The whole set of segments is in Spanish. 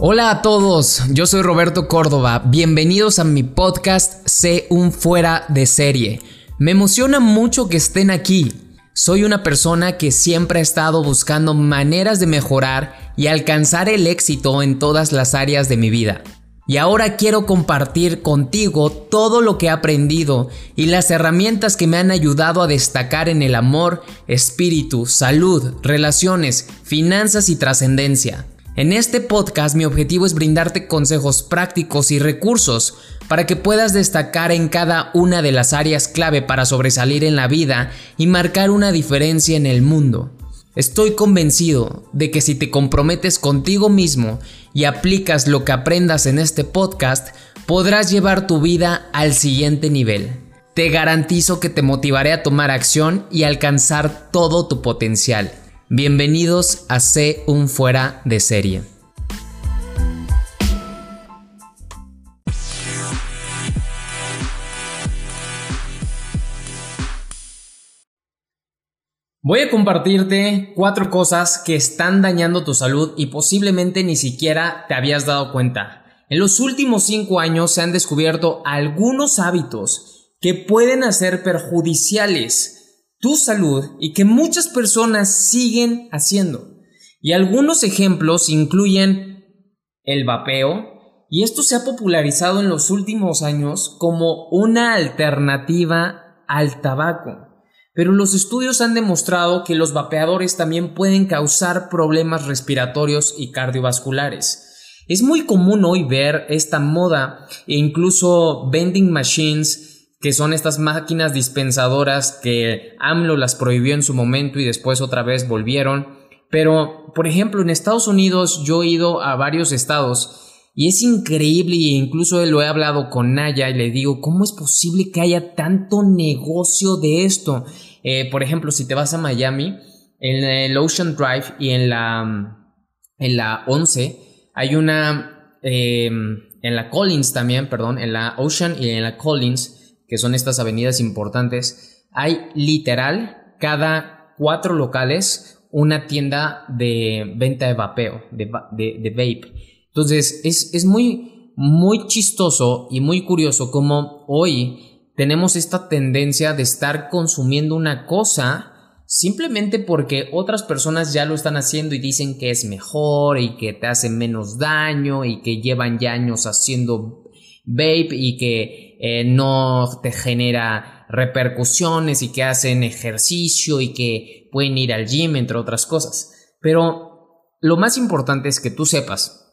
Hola a todos, yo soy Roberto Córdoba, bienvenidos a mi podcast Sé un fuera de serie. Me emociona mucho que estén aquí. Soy una persona que siempre ha estado buscando maneras de mejorar y alcanzar el éxito en todas las áreas de mi vida. Y ahora quiero compartir contigo todo lo que he aprendido y las herramientas que me han ayudado a destacar en el amor, espíritu, salud, relaciones, finanzas y trascendencia. En este podcast mi objetivo es brindarte consejos prácticos y recursos para que puedas destacar en cada una de las áreas clave para sobresalir en la vida y marcar una diferencia en el mundo. Estoy convencido de que si te comprometes contigo mismo y aplicas lo que aprendas en este podcast, podrás llevar tu vida al siguiente nivel. Te garantizo que te motivaré a tomar acción y alcanzar todo tu potencial. Bienvenidos a C un fuera de serie. Voy a compartirte cuatro cosas que están dañando tu salud y posiblemente ni siquiera te habías dado cuenta. En los últimos cinco años se han descubierto algunos hábitos que pueden hacer perjudiciales tu salud y que muchas personas siguen haciendo. Y algunos ejemplos incluyen el vapeo, y esto se ha popularizado en los últimos años como una alternativa al tabaco. Pero los estudios han demostrado que los vapeadores también pueden causar problemas respiratorios y cardiovasculares. Es muy común hoy ver esta moda e incluso vending machines que son estas máquinas dispensadoras que AMLO las prohibió en su momento y después otra vez volvieron. Pero, por ejemplo, en Estados Unidos yo he ido a varios estados y es increíble e incluso lo he hablado con Naya y le digo, ¿cómo es posible que haya tanto negocio de esto? Eh, por ejemplo, si te vas a Miami, en el Ocean Drive y en la, en la 11 hay una, eh, en la Collins también, perdón, en la Ocean y en la Collins que son estas avenidas importantes, hay literal cada cuatro locales una tienda de venta de vapeo, de, vape. Entonces es, es muy, muy chistoso y muy curioso como hoy tenemos esta tendencia de estar consumiendo una cosa simplemente porque otras personas ya lo están haciendo y dicen que es mejor y que te hace menos daño y que llevan ya años haciendo vape y que eh, no te genera repercusiones y que hacen ejercicio y que pueden ir al gym, entre otras cosas. Pero lo más importante es que tú sepas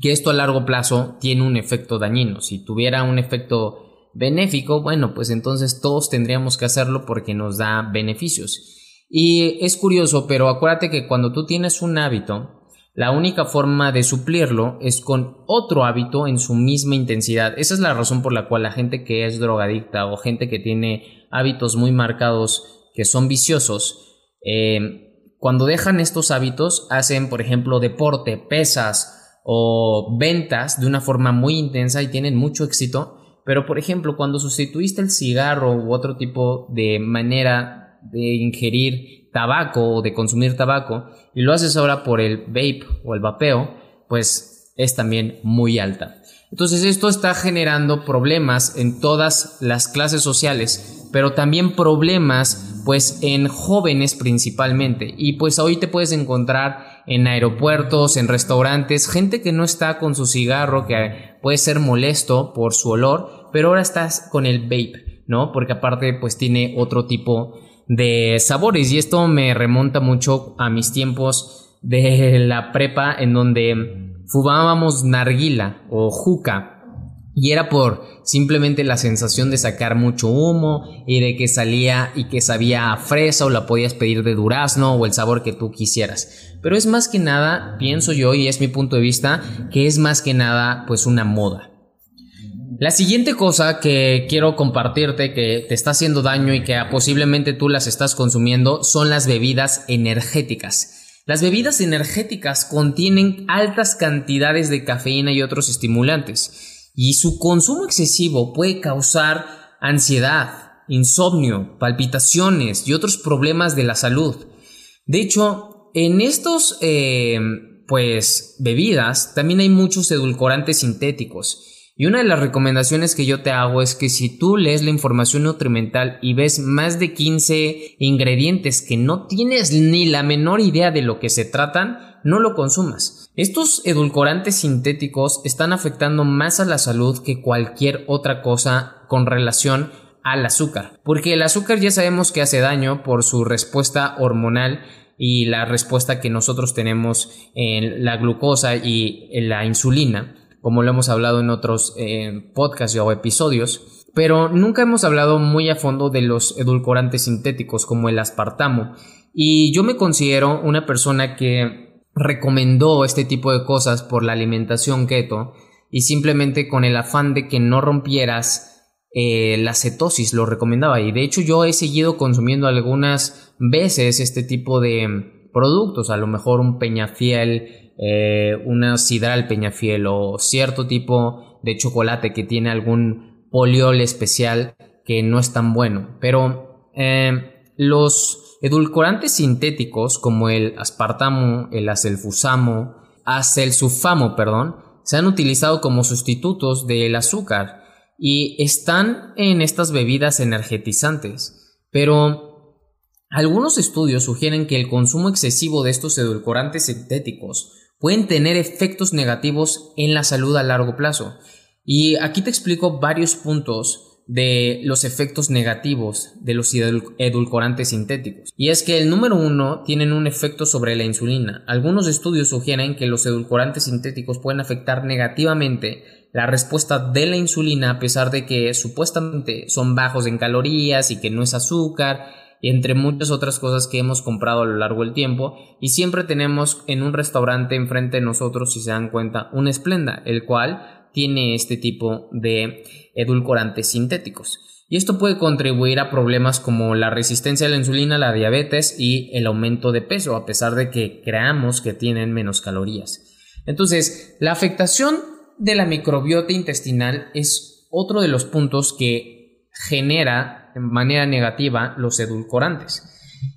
que esto a largo plazo tiene un efecto dañino. Si tuviera un efecto benéfico, bueno, pues entonces todos tendríamos que hacerlo porque nos da beneficios. Y es curioso, pero acuérdate que cuando tú tienes un hábito, la única forma de suplirlo es con otro hábito en su misma intensidad. Esa es la razón por la cual la gente que es drogadicta o gente que tiene hábitos muy marcados que son viciosos, eh, cuando dejan estos hábitos hacen, por ejemplo, deporte, pesas o ventas de una forma muy intensa y tienen mucho éxito. Pero, por ejemplo, cuando sustituiste el cigarro u otro tipo de manera de ingerir tabaco o de consumir tabaco y lo haces ahora por el vape o el vapeo, pues es también muy alta. Entonces esto está generando problemas en todas las clases sociales, pero también problemas pues en jóvenes principalmente. Y pues hoy te puedes encontrar en aeropuertos, en restaurantes, gente que no está con su cigarro, que puede ser molesto por su olor, pero ahora estás con el vape, ¿no? Porque aparte pues tiene otro tipo de sabores y esto me remonta mucho a mis tiempos de la prepa en donde fumábamos narguila o juca y era por simplemente la sensación de sacar mucho humo y de que salía y que sabía a fresa o la podías pedir de durazno o el sabor que tú quisieras. Pero es más que nada, pienso yo y es mi punto de vista, que es más que nada pues una moda. La siguiente cosa que quiero compartirte que te está haciendo daño y que posiblemente tú las estás consumiendo son las bebidas energéticas. Las bebidas energéticas contienen altas cantidades de cafeína y otros estimulantes y su consumo excesivo puede causar ansiedad, insomnio, palpitaciones y otros problemas de la salud. De hecho, en estos, eh, pues bebidas también hay muchos edulcorantes sintéticos. Y una de las recomendaciones que yo te hago es que si tú lees la información nutrimental y ves más de 15 ingredientes que no tienes ni la menor idea de lo que se tratan, no lo consumas. Estos edulcorantes sintéticos están afectando más a la salud que cualquier otra cosa con relación al azúcar. Porque el azúcar ya sabemos que hace daño por su respuesta hormonal y la respuesta que nosotros tenemos en la glucosa y en la insulina como lo hemos hablado en otros eh, podcasts o episodios, pero nunca hemos hablado muy a fondo de los edulcorantes sintéticos como el aspartamo. Y yo me considero una persona que recomendó este tipo de cosas por la alimentación keto y simplemente con el afán de que no rompieras eh, la cetosis lo recomendaba y de hecho yo he seguido consumiendo algunas veces este tipo de productos a lo mejor un peñafiel eh, una sidral peñafiel o cierto tipo de chocolate que tiene algún poliol especial que no es tan bueno. Pero eh, los edulcorantes sintéticos como el aspartamo, el acelfusamo, acelsulfamo, perdón, se han utilizado como sustitutos del azúcar y están en estas bebidas energetizantes. Pero algunos estudios sugieren que el consumo excesivo de estos edulcorantes sintéticos pueden tener efectos negativos en la salud a largo plazo. Y aquí te explico varios puntos de los efectos negativos de los edulcorantes sintéticos. Y es que el número uno tienen un efecto sobre la insulina. Algunos estudios sugieren que los edulcorantes sintéticos pueden afectar negativamente la respuesta de la insulina a pesar de que supuestamente son bajos en calorías y que no es azúcar entre muchas otras cosas que hemos comprado a lo largo del tiempo y siempre tenemos en un restaurante enfrente de nosotros, si se dan cuenta, un Splenda, el cual tiene este tipo de edulcorantes sintéticos. Y esto puede contribuir a problemas como la resistencia a la insulina, la diabetes y el aumento de peso, a pesar de que creamos que tienen menos calorías. Entonces, la afectación de la microbiota intestinal es otro de los puntos que genera de manera negativa los edulcorantes.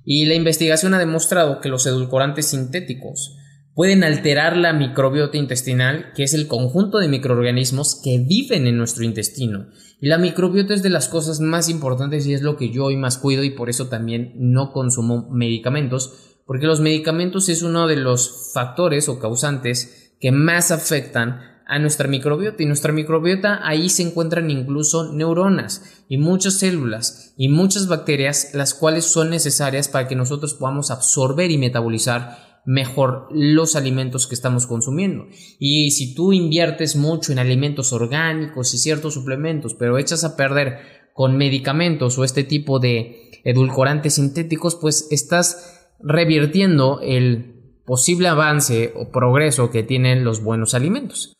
Y la investigación ha demostrado que los edulcorantes sintéticos pueden alterar la microbiota intestinal, que es el conjunto de microorganismos que viven en nuestro intestino. Y la microbiota es de las cosas más importantes y es lo que yo hoy más cuido y por eso también no consumo medicamentos, porque los medicamentos es uno de los factores o causantes que más afectan a nuestra microbiota y nuestra microbiota ahí se encuentran incluso neuronas y muchas células y muchas bacterias las cuales son necesarias para que nosotros podamos absorber y metabolizar mejor los alimentos que estamos consumiendo. Y si tú inviertes mucho en alimentos orgánicos y ciertos suplementos, pero echas a perder con medicamentos o este tipo de edulcorantes sintéticos, pues estás revirtiendo el posible avance o progreso que tienen los buenos alimentos.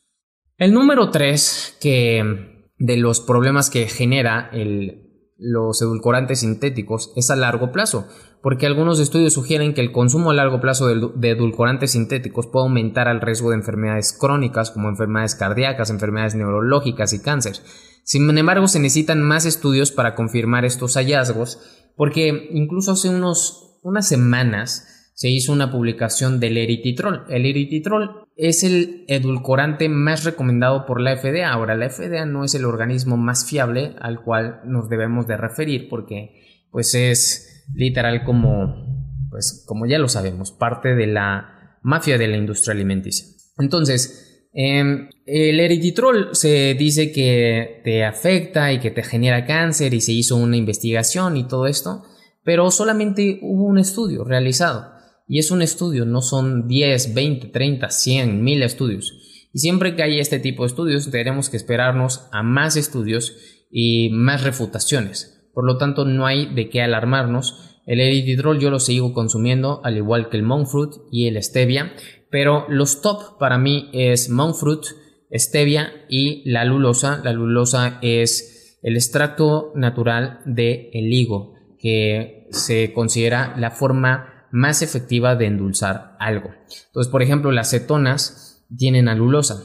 El número 3 que de los problemas que genera los edulcorantes sintéticos es a largo plazo, porque algunos estudios sugieren que el consumo a largo plazo de, de, edulcorantes sintéticos puede aumentar el riesgo de enfermedades crónicas como enfermedades cardíacas, enfermedades neurológicas y cáncer. Sin embargo, se necesitan más estudios para confirmar estos hallazgos, porque incluso hace unos, unas semanas se hizo una publicación del erititrol. El erititrol es el edulcorante más recomendado por la FDA. Ahora, la FDA no es el organismo más fiable al cual nos debemos de referir porque pues es literal como pues como ya lo sabemos, parte de la mafia de la industria alimenticia. Entonces, em, el erititrol se dice que te afecta y que te genera cáncer y se hizo una investigación y todo esto, pero solamente hubo un estudio realizado. Y es un estudio, no son 10, 20, 30, 100, 1000 estudios. Y siempre que hay este tipo de estudios, tenemos que esperarnos a más estudios y más refutaciones. Por lo tanto, no hay de qué alarmarnos. El eritidrol yo lo sigo consumiendo, al igual que el monk fruit y el stevia. Pero los top para mí es monk fruit, stevia y la lulosa. La lulosa es el extracto natural del el higo, que se considera la forma más efectiva de endulzar algo. Entonces, por ejemplo, las cetonas tienen alulosa,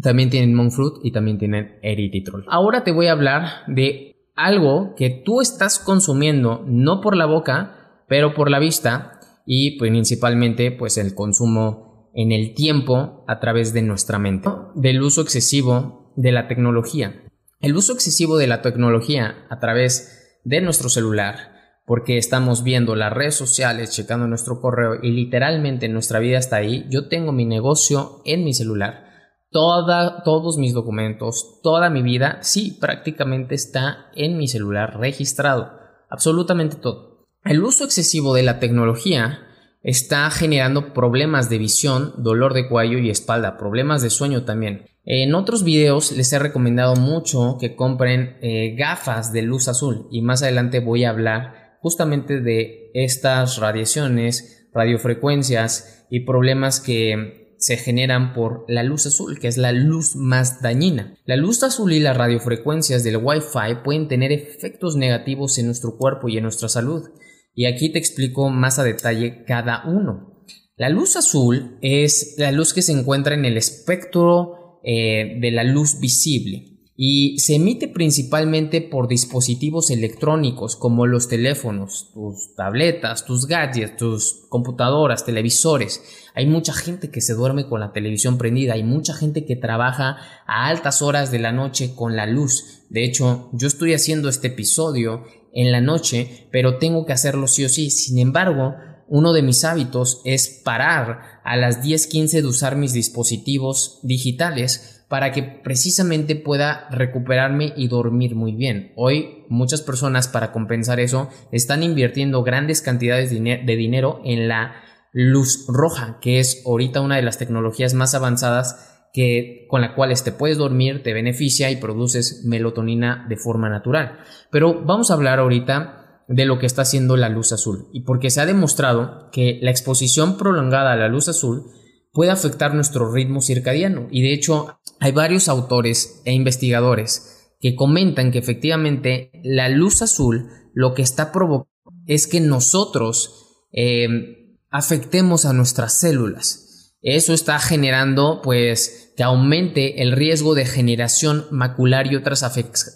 también tienen monk fruit y también tienen eritritol. Ahora te voy a hablar de algo que tú estás consumiendo no por la boca, pero por la vista y principalmente pues el consumo en el tiempo a través de nuestra mente. Del uso excesivo de la tecnología. El uso excesivo de la tecnología a través de nuestro celular, porque estamos viendo las redes sociales, checando nuestro correo y literalmente nuestra vida está ahí. Yo tengo mi negocio en mi celular. Toda, todos mis documentos, toda mi vida, sí, prácticamente está en mi celular registrado. Absolutamente todo. El uso excesivo de la tecnología está generando problemas de visión, dolor de cuello y espalda, problemas de sueño también. En otros videos les he recomendado mucho que compren eh, gafas de luz azul y más adelante voy a hablar justamente de estas radiaciones, radiofrecuencias y problemas que se generan por la luz azul, que es la luz más dañina. La luz azul y las radiofrecuencias del Wi-Fi pueden tener efectos negativos en nuestro cuerpo y en nuestra salud y aquí te explico más a detalle cada uno. La luz azul es la luz que se encuentra en el espectro eh, de la luz visible y se emite principalmente por dispositivos electrónicos como los teléfonos, tus tabletas, tus gadgets, tus computadoras, televisores. Hay mucha gente que se duerme con la televisión prendida, hay mucha gente que trabaja a altas horas de la noche con la luz. De hecho, yo estoy haciendo este episodio en la noche, pero tengo que hacerlo sí o sí. Sin embargo, uno de mis hábitos es parar a las 10:15 de usar mis dispositivos digitales para que precisamente pueda recuperarme y dormir muy bien. Hoy muchas personas para compensar eso están invirtiendo grandes cantidades de dinero en la luz roja, que es ahorita una de las tecnologías más avanzadas que, con la cual te puedes dormir, te beneficia y produces melatonina de forma natural. Pero vamos a hablar ahorita de lo que está haciendo la luz azul y porque se ha demostrado que la exposición prolongada a la luz azul puede afectar nuestro ritmo circadiano y de hecho hay varios autores e investigadores que comentan que efectivamente la luz azul lo que está provocando es que nosotros eh, afectemos a nuestras células. Eso está generando pues que aumente el riesgo de generación macular y otras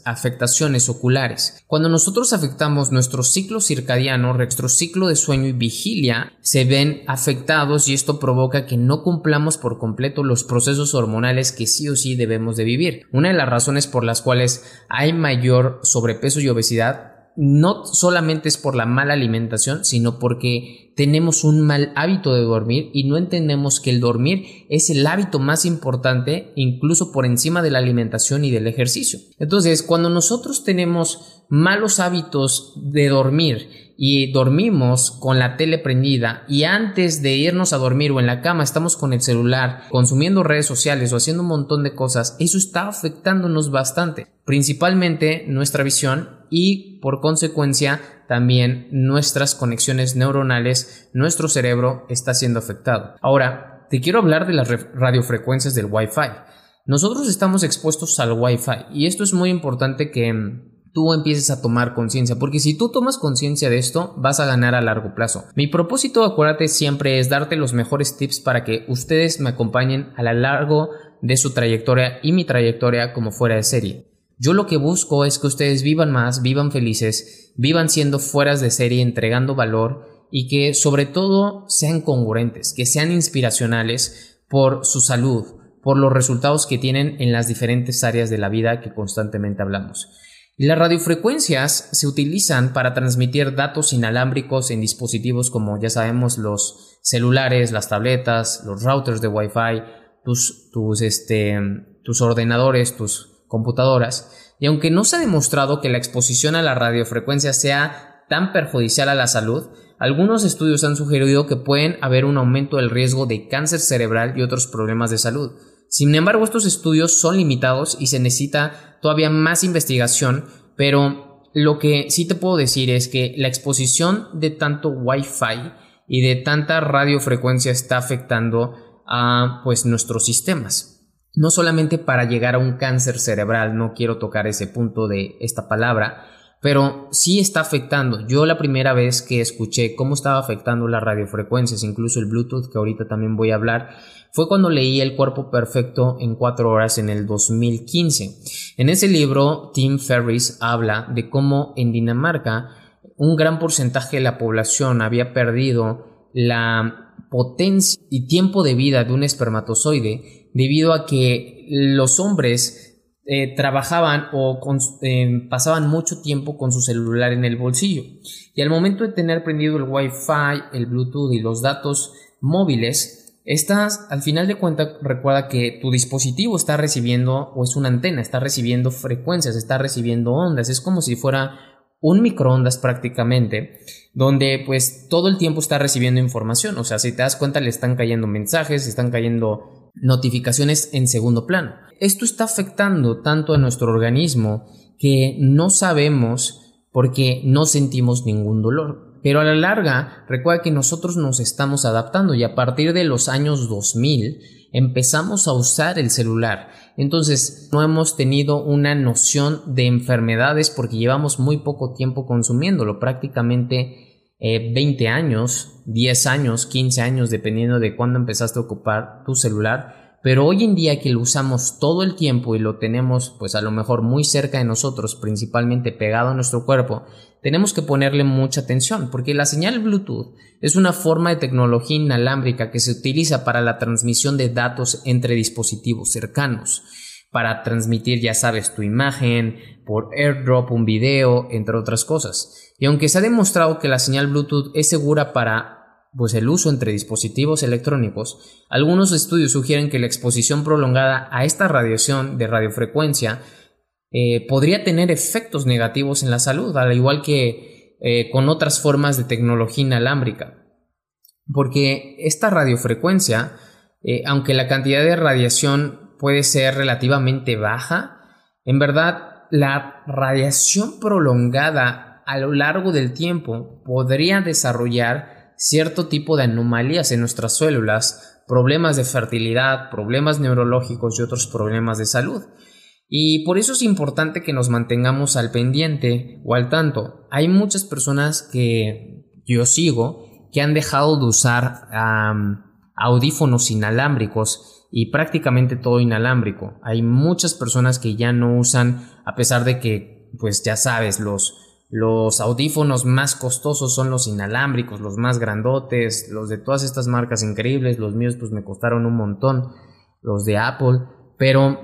afectaciones oculares. Cuando nosotros afectamos nuestro ciclo circadiano, nuestro ciclo de sueño y vigilia se ven afectados y esto provoca que no cumplamos por completo los procesos hormonales que sí o sí debemos de vivir. Una de las razones por las cuales hay mayor sobrepeso y obesidad no solamente es por la mala alimentación, sino porque tenemos un mal hábito de dormir y no entendemos que el dormir es el hábito más importante incluso por encima de la alimentación y del ejercicio. Entonces, cuando nosotros tenemos malos hábitos de dormir y dormimos con la tele prendida y antes de irnos a dormir o en la cama estamos con el celular consumiendo redes sociales o haciendo un montón de cosas, eso está afectándonos bastante, principalmente nuestra visión y por consecuencia también nuestras conexiones neuronales, nuestro cerebro está siendo afectado. Ahora, te quiero hablar de las radiofrecuencias del Wi-Fi. Nosotros estamos expuestos al Wi-Fi y esto es muy importante que tú empieces a tomar conciencia, porque si tú tomas conciencia de esto, vas a ganar a largo plazo. Mi propósito, acuérdate, siempre es darte los mejores tips para que ustedes me acompañen a lo largo de su trayectoria y mi trayectoria como fuera de serie. Yo lo que busco es que ustedes vivan más, vivan felices, vivan siendo fueras de serie, entregando valor y que sobre todo sean congruentes, que sean inspiracionales por su salud, por los resultados que tienen en las diferentes áreas de la vida que constantemente hablamos. Las radiofrecuencias se utilizan para transmitir datos inalámbricos en dispositivos como ya sabemos los celulares, las tabletas, los routers de Wi-Fi, tus, tus, este, tus ordenadores, tus computadoras. Y aunque no se ha demostrado que la exposición a la radiofrecuencia sea tan perjudicial a la salud, algunos estudios han sugerido que pueden haber un aumento del riesgo de cáncer cerebral y otros problemas de salud. Sin embargo, estos estudios son limitados y se necesita todavía más investigación, pero lo que sí te puedo decir es que la exposición de tanto Wi-Fi y de tanta radiofrecuencia está afectando a pues nuestros sistemas. No solamente para llegar a un cáncer cerebral, no quiero tocar ese punto de esta palabra, pero sí está afectando. Yo la primera vez que escuché cómo estaba afectando las radiofrecuencias, incluso el Bluetooth, que ahorita también voy a hablar, fue cuando leí El cuerpo perfecto en cuatro horas en el 2015. En ese libro, Tim Ferriss habla de cómo en Dinamarca un gran porcentaje de la población había perdido la potencia y tiempo de vida de un espermatozoide debido a que los hombres eh, trabajaban o eh, pasaban mucho tiempo con su celular en el bolsillo. Y al momento de tener prendido el Wi-Fi, el Bluetooth y los datos móviles, Estás, al final de cuentas, recuerda que tu dispositivo está recibiendo, o es una antena, está recibiendo frecuencias, está recibiendo ondas, es como si fuera un microondas prácticamente, donde pues todo el tiempo está recibiendo información, o sea, si te das cuenta le están cayendo mensajes, están cayendo notificaciones en segundo plano. Esto está afectando tanto a nuestro organismo que no sabemos porque no sentimos ningún dolor. Pero a la larga, recuerda que nosotros nos estamos adaptando y a partir de los años 2000 empezamos a usar el celular. Entonces no hemos tenido una noción de enfermedades porque llevamos muy poco tiempo consumiéndolo, prácticamente 20 eh, años, 10 años, 15 años, dependiendo de cuándo empezaste a ocupar tu celular. Pero hoy en día que lo usamos todo el tiempo y lo tenemos pues a lo mejor muy cerca de nosotros, principalmente pegado a nuestro cuerpo, tenemos que ponerle mucha atención porque la señal Bluetooth es una forma de tecnología inalámbrica que se utiliza para la transmisión de datos entre dispositivos cercanos, para transmitir ya sabes tu imagen, por airdrop un video, entre otras cosas. Y aunque se ha demostrado que la señal Bluetooth es segura para pues el uso entre dispositivos electrónicos, algunos estudios sugieren que la exposición prolongada a esta radiación de radiofrecuencia eh, podría tener efectos negativos en la salud, al igual que eh, con otras formas de tecnología inalámbrica. Porque esta radiofrecuencia, eh, aunque la cantidad de radiación puede ser relativamente baja, en verdad la radiación prolongada a lo largo del tiempo podría desarrollar cierto tipo de anomalías en nuestras células, problemas de fertilidad, problemas neurológicos y otros problemas de salud. Y por eso es importante que nos mantengamos al pendiente o al tanto. Hay muchas personas que yo sigo que han dejado de usar audífonos inalámbricos y prácticamente todo inalámbrico. Hay muchas personas que ya no usan, a pesar de que, pues ya sabes, los, los audífonos más costosos son los inalámbricos, los más grandotes, los de todas estas marcas increíbles, los míos pues me costaron un montón, los de Apple, pero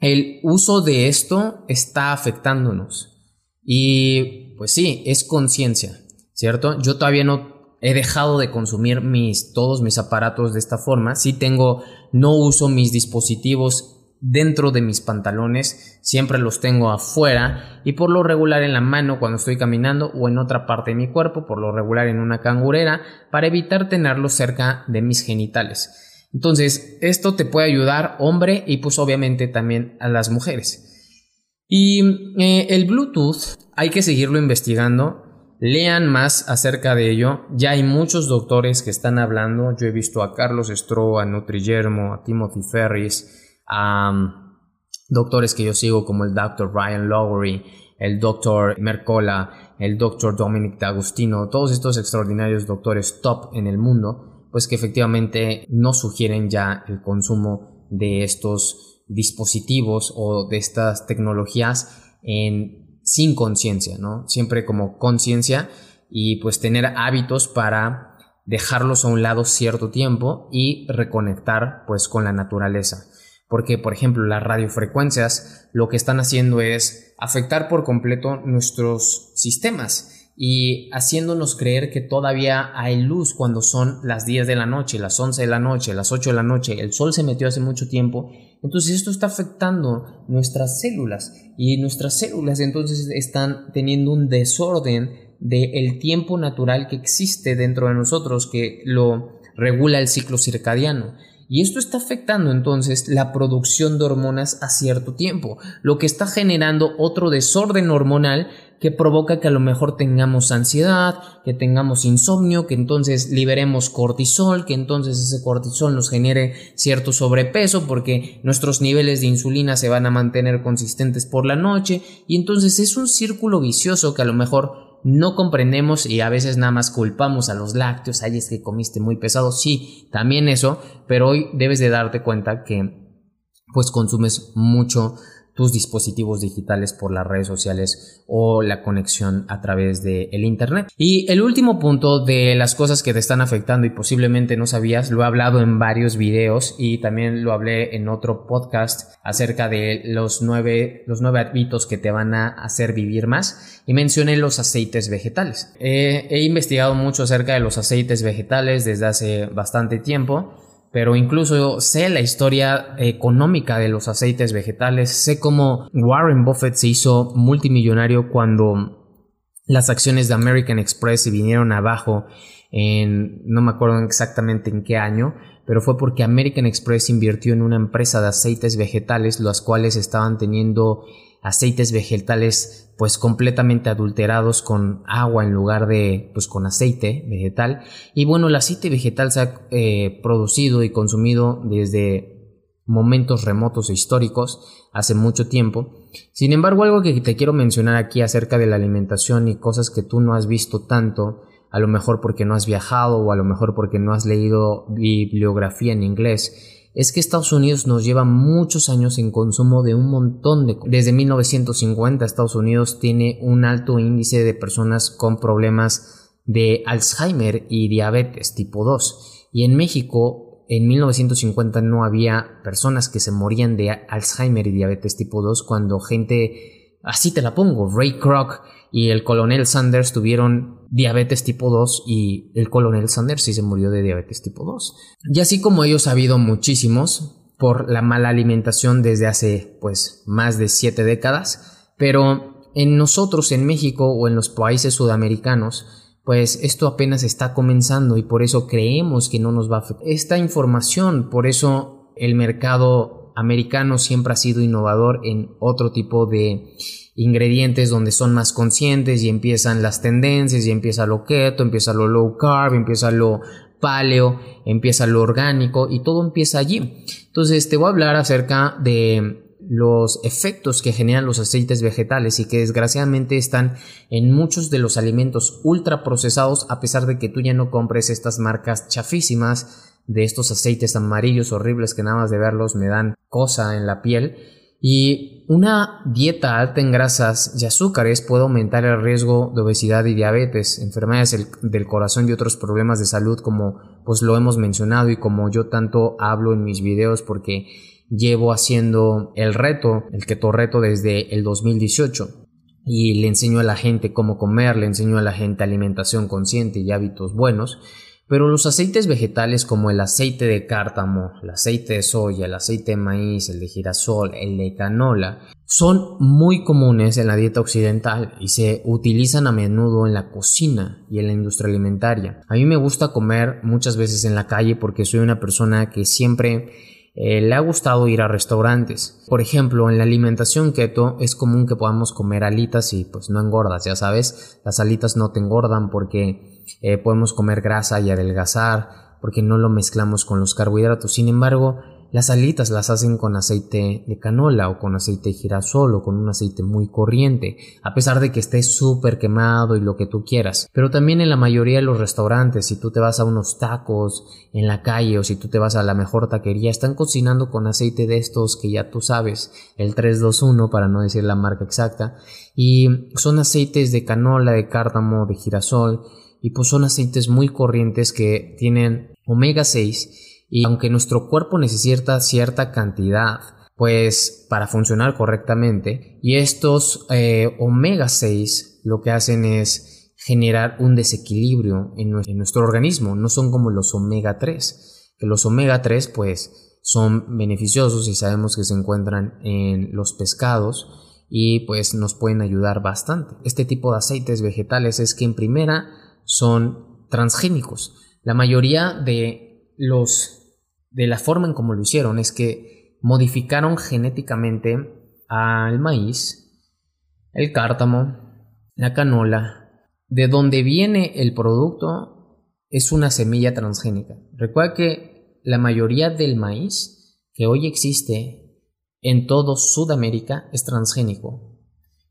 el uso de esto está afectándonos. Y pues sí, es conciencia, ¿cierto? Yo todavía no he dejado de consumir mis, todos mis aparatos de esta forma. Sí tengo, no uso mis dispositivos dentro de mis pantalones, siempre los tengo afuera y por lo regular en la mano cuando estoy caminando o en otra parte de mi cuerpo, por lo regular en una cangurera, para evitar tenerlos cerca de mis genitales. Entonces, esto te puede ayudar hombre y pues obviamente también a las mujeres. Y eh, el Bluetooth hay que seguirlo investigando. Lean más acerca de ello. Ya hay muchos doctores que están hablando. Yo he visto a Carlos Stroh, a Nutrigermo, a Timothy Ferris, a doctores que yo sigo como el Dr. Ryan Lowery, el Dr. Mercola, el Dr. Dominic D'Agostino, todos estos extraordinarios doctores top en el mundo, pues que efectivamente no sugieren ya el consumo de estos dispositivos o de estas tecnologías en, sin conciencia, ¿no? Siempre como conciencia y pues tener hábitos para dejarlos a un lado cierto tiempo y reconectar pues con la naturaleza. Porque, por ejemplo, las radiofrecuencias lo que están haciendo es afectar por completo nuestros sistemas y haciéndonos creer que todavía hay luz cuando son las 10 de la noche, las 11 de la noche, las 8 de la noche, el sol se metió hace mucho tiempo, entonces esto está afectando nuestras células y nuestras células entonces están teniendo un desorden del tiempo natural que existe dentro de nosotros que lo regula el ciclo circadiano. Y esto está afectando entonces la producción de hormonas a cierto tiempo, lo que está generando otro desorden hormonal que provoca que a lo mejor tengamos ansiedad, que tengamos insomnio, que entonces liberemos cortisol, que entonces ese cortisol nos genere cierto sobrepeso porque nuestros niveles de insulina se van a mantener consistentes por la noche. Y entonces es un círculo vicioso que a lo mejor no comprendemos y a veces nada más culpamos a los lácteos, ay es que comiste muy pesado, sí, también eso, pero hoy debes de darte cuenta que pues consumes mucho tus dispositivos digitales por las redes sociales o la conexión a través del el internet. Y el último punto de las cosas que te están afectando y posiblemente no sabías, lo he hablado en varios videos y también lo hablé en otro podcast acerca de los nueve, los nueve hábitos que te van a hacer vivir más y mencioné los aceites vegetales. he investigado mucho acerca de los aceites vegetales desde hace bastante tiempo pero incluso sé la historia económica de los aceites vegetales, sé cómo Warren Buffett se hizo multimillonario cuando las acciones de American Express se vinieron abajo en, no me acuerdo exactamente en qué año, pero fue porque American Express invirtió en una empresa de aceites vegetales, los cuales estaban teniendo aceites vegetales pues completamente adulterados con agua en lugar de pues con aceite vegetal. Y bueno el aceite vegetal se ha eh, producido y consumido desde momentos remotos e históricos hace mucho tiempo. Sin embargo algo que te quiero mencionar aquí acerca de la alimentación y cosas que tú no has visto tanto a lo mejor porque no has viajado o a lo mejor porque no has leído bibliografía en inglés es que Estados Unidos nos lleva muchos años en consumo de un montón de... Desde 1950 Estados Unidos tiene un alto índice de personas con problemas de Alzheimer y diabetes tipo 2. Y en México en 1950 no había personas que se morían de Alzheimer y diabetes tipo 2 cuando gente, así te la pongo, Ray Kroc y el coronel Sanders tuvieron diabetes tipo 2 y el coronel Sanders sí se murió de diabetes tipo 2. Y así como ellos ha habido muchísimos por la mala alimentación desde hace pues más de 7 décadas, pero en nosotros en México o en los países sudamericanos pues esto apenas está comenzando y por eso creemos que no nos va a afectar. Esta información, por eso el mercado americano siempre ha sido innovador en otro tipo de ingredientes donde son más conscientes y empiezan las tendencias y empieza lo keto, empieza lo low carb, empieza lo paleo, empieza lo orgánico y todo empieza allí. Entonces te voy a hablar acerca de los efectos que generan los aceites vegetales y que desgraciadamente están en muchos de los alimentos ultra procesados a pesar de que tú ya no compres estas marcas chafísimas de estos aceites amarillos horribles que nada más de verlos me dan cosa en la piel. Y una dieta alta en grasas y azúcares puede aumentar el riesgo de obesidad y diabetes, enfermedades del corazón y otros problemas de salud como pues lo hemos mencionado y como yo tanto hablo en mis videos porque llevo haciendo el reto, el keto reto desde el 2018 y le enseño a la gente cómo comer, le enseño a la gente alimentación consciente y hábitos buenos pero los aceites vegetales como el aceite de cártamo, el aceite de soya, el aceite de maíz, el de girasol, el de canola, son muy comunes en la dieta occidental y se utilizan a menudo en la cocina y en la industria alimentaria. A mí me gusta comer muchas veces en la calle porque soy una persona que siempre eh, le ha gustado ir a restaurantes. Por ejemplo, en la alimentación keto es común que podamos comer alitas y pues no engordas, ya sabes, las alitas no te engordan porque eh, podemos comer grasa y adelgazar porque no lo mezclamos con los carbohidratos. Sin embargo, las alitas las hacen con aceite de canola o con aceite de girasol o con un aceite muy corriente, a pesar de que esté súper quemado y lo que tú quieras. Pero también en la mayoría de los restaurantes, si tú te vas a unos tacos en la calle o si tú te vas a la mejor taquería, están cocinando con aceite de estos que ya tú sabes, el 321 para no decir la marca exacta, y son aceites de canola, de cártamo, de girasol, y pues son aceites muy corrientes que tienen omega 6 y aunque nuestro cuerpo necesita cierta cantidad pues para funcionar correctamente y estos eh, omega 6 lo que hacen es generar un desequilibrio en nuestro, organismo no son como los omega 3 que los omega 3 pues son beneficiosos y sabemos que se encuentran en los pescados y pues nos pueden ayudar bastante. Este tipo de aceites vegetales es que en primera son transgénicos. La mayoría de los de la forma en como lo hicieron es que modificaron genéticamente al maíz, el cártamo, la canola. De donde viene el producto es una semilla transgénica. Recuerda que la mayoría del maíz que hoy existe en todo Sudamérica es transgénico.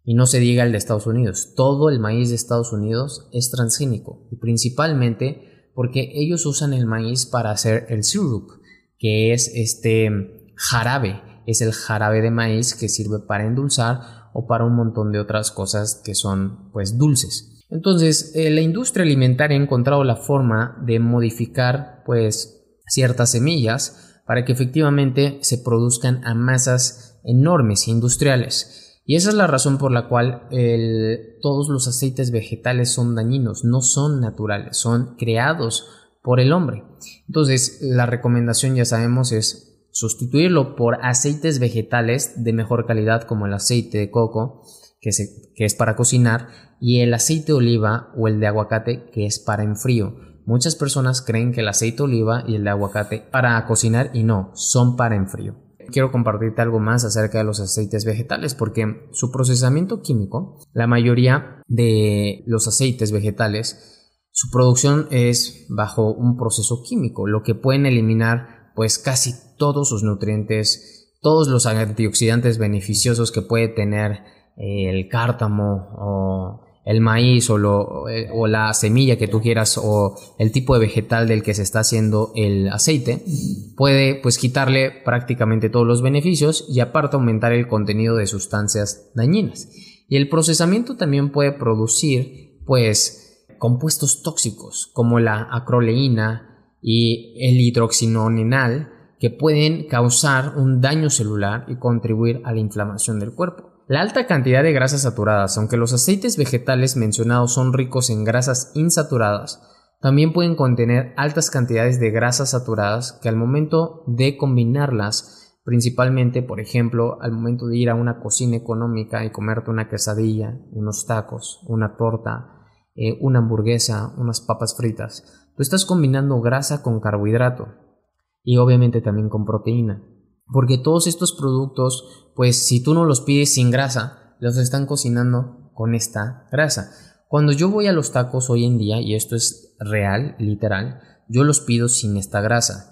Y no se diga el de Estados Unidos. Todo el maíz de Estados Unidos es transgénico. Y principalmente porque ellos usan el maíz para hacer el syrup, que es este jarabe es el jarabe de maíz que sirve para endulzar o para un montón de otras cosas que son pues dulces. Entonces, eh, la industria alimentaria ha encontrado la forma de modificar pues ciertas semillas para que efectivamente se produzcan a masas enormes industriales. Y esa es la razón por la cual todos los aceites vegetales son dañinos, no son naturales, son creados por el hombre. Entonces, la recomendación ya sabemos es sustituirlo por aceites vegetales de mejor calidad como el aceite de coco, que, es para cocinar, y el aceite de oliva o el de aguacate, que es para enfrío. Muchas personas creen que el aceite de oliva y el de aguacate para cocinar y no, son para enfrío. Quiero compartirte algo más acerca de los aceites vegetales porque su procesamiento químico, la mayoría de los aceites vegetales, su producción es bajo un proceso químico, lo que pueden eliminar pues casi todos sus nutrientes, todos los antioxidantes beneficiosos que puede tener eh, el cártamo o el maíz o, eh, o, la semilla que tú quieras o el tipo de vegetal del que se está haciendo el aceite, puede pues quitarle prácticamente todos los beneficios y aparte aumentar el contenido de sustancias dañinas. Y el procesamiento también puede producir pues compuestos tóxicos como la acroleína y el hidroxinonenal que pueden causar un daño celular y contribuir a la inflamación del cuerpo. La alta cantidad de grasas saturadas, aunque los aceites vegetales mencionados son ricos en grasas insaturadas, también pueden contener altas cantidades de grasas saturadas que al momento de combinarlas, principalmente, por ejemplo, al momento de ir a una cocina económica y comerte una quesadilla, unos tacos, una torta, eh, una hamburguesa, unas papas fritas, tú estás combinando grasa con carbohidrato y obviamente también con proteína. Porque todos estos productos, pues si tú no los pides sin grasa, los están cocinando con esta grasa. Cuando yo voy a los tacos hoy en día, y esto es real, literal, yo los pido sin esta grasa.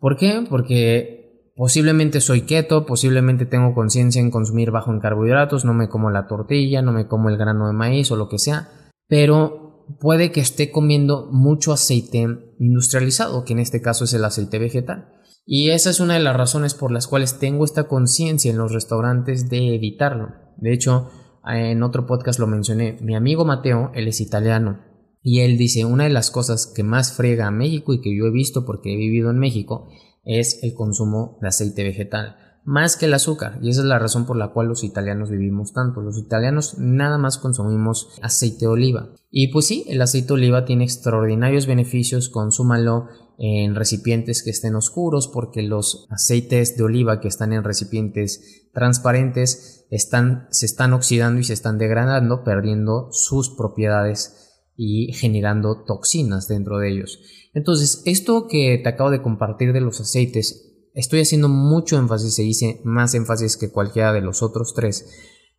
¿Por qué? Porque posiblemente soy keto, posiblemente tengo conciencia en consumir bajo en carbohidratos, no me como la tortilla, no me como el grano de maíz o lo que sea, pero puede que esté comiendo mucho aceite industrializado, que en este caso es el aceite vegetal. Y esa es una de las razones por las cuales tengo esta conciencia en los restaurantes de evitarlo. De hecho, en otro podcast lo mencioné. Mi amigo Mateo, él es italiano. Y él dice, una de las cosas que más frega a México y que yo he visto porque he vivido en México es el consumo de aceite vegetal más que el azúcar. Y esa es la razón por la cual los italianos vivimos tanto. Los italianos nada más consumimos aceite de oliva. Y pues sí, el aceite de oliva tiene extraordinarios beneficios, consúmalo en recipientes que estén oscuros porque los aceites de oliva que están en recipientes transparentes están, se están oxidando y se están degradando, perdiendo sus propiedades y generando toxinas dentro de ellos. Entonces, esto que te acabo de compartir de los aceites Estoy haciendo mucho énfasis, se dice más énfasis que cualquiera de los otros tres,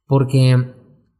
porque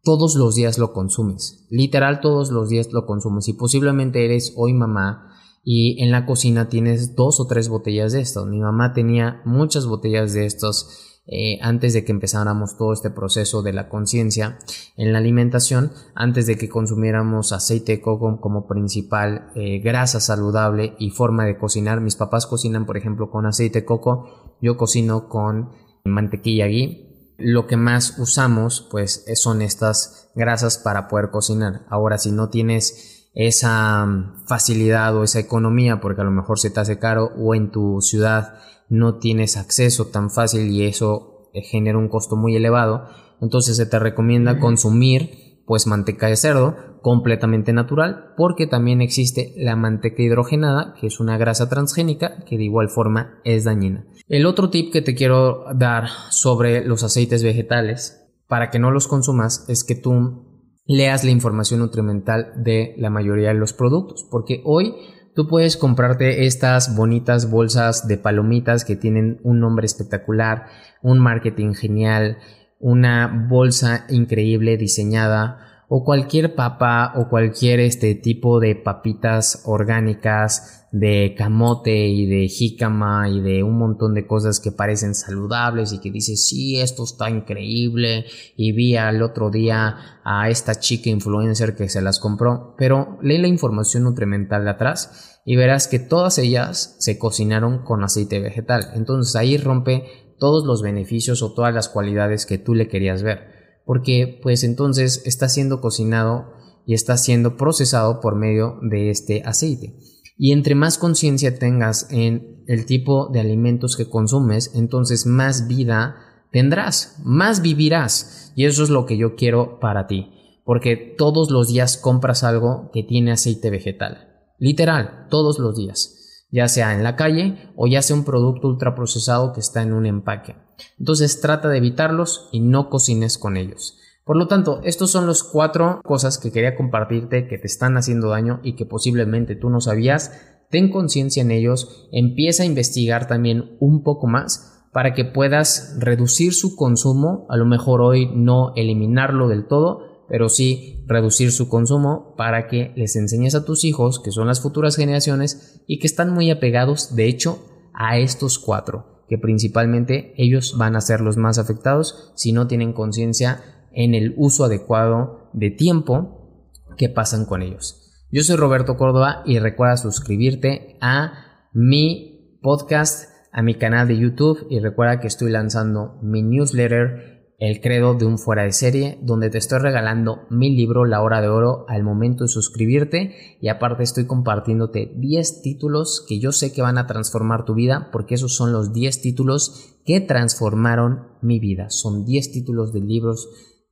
todos los días lo consumes, literal todos los días lo consumes y posiblemente eres hoy mamá y en la cocina tienes dos o tres botellas de estos. Mi mamá tenía muchas botellas de estos eh, antes de que empezáramos todo este proceso de la conciencia en la alimentación, antes de que consumiéramos aceite de coco como principal eh, grasa saludable y forma de cocinar. Mis papás cocinan, por ejemplo, con aceite de coco, yo cocino con mantequilla ghee. Lo que más usamos, pues, son estas grasas para poder cocinar. Ahora, si no tienes esa mm, facilidad o esa economía, porque a lo mejor se te hace caro o en tu ciudad no tienes acceso tan fácil y eso eh, genera un costo muy elevado, entonces se te recomienda consumir pues manteca de cerdo completamente natural porque también existe la manteca hidrogenada que es una grasa transgénica que de igual forma es dañina. El otro tip que te quiero dar sobre los aceites vegetales para que no los consumas es que tú leas la información nutrimental de la mayoría de los productos porque hoy Tú puedes comprarte estas bonitas bolsas de palomitas que tienen un nombre espectacular, un marketing genial, una bolsa increíble diseñada o cualquier papa o cualquier este tipo de papitas orgánicas de camote y de jícama y de un montón de cosas que parecen saludables y que dices sí esto está increíble y vi al otro día a esta chica influencer que se las compró. Pero lee la información nutrimental de atrás y verás que todas ellas se cocinaron con aceite vegetal. Entonces ahí rompe todos los beneficios o todas las cualidades que tú le querías ver. Porque pues entonces está siendo cocinado y está siendo procesado por medio de este aceite. Y entre más conciencia tengas en el tipo de alimentos que consumes, entonces más vida tendrás, más vivirás. Y eso es lo que yo quiero para ti. Porque todos los días compras algo que tiene aceite vegetal. Literal, todos los días. Ya sea en la calle o ya sea un producto ultraprocesado que está en un empaque. Entonces trata de evitarlos y no cocines con ellos. Por lo tanto, estos son los cuatro cosas que quería compartirte que te están haciendo daño y que posiblemente tú no sabías. Ten conciencia en ellos, empieza a investigar también un poco más para que puedas reducir su consumo, a lo mejor hoy no eliminarlo del todo, pero sí reducir su consumo para que les enseñes a tus hijos, que son las futuras generaciones y que están muy apegados, de hecho, a estos cuatro, que principalmente ellos van a ser los más afectados si no tienen conciencia en el uso adecuado de tiempo que pasan con ellos. Yo soy Roberto Córdoba y recuerda suscribirte a mi podcast, a mi canal de YouTube y recuerda que estoy lanzando mi newsletter el credo de un fuera de serie, donde te estoy regalando mi libro La hora de oro al momento de suscribirte y aparte estoy compartiéndote 10 títulos que yo sé que van a transformar tu vida porque esos son los 10 títulos que transformaron mi vida. Son 10 títulos de libros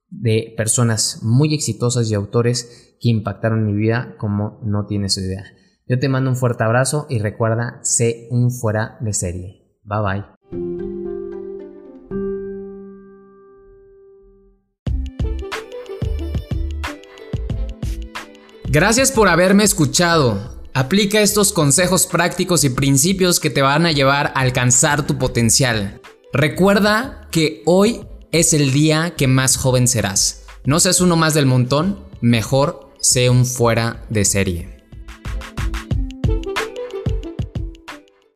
de personas muy exitosas y autores que impactaron mi vida como no tienes idea. Yo te mando un fuerte abrazo y recuerda, sé un fuera de serie. Bye bye. Gracias por haberme escuchado. Aplica estos consejos prácticos y principios que te van a llevar a alcanzar tu potencial. Recuerda que hoy es el día que más joven serás. No seas uno más del montón, mejor sé un fuera de serie.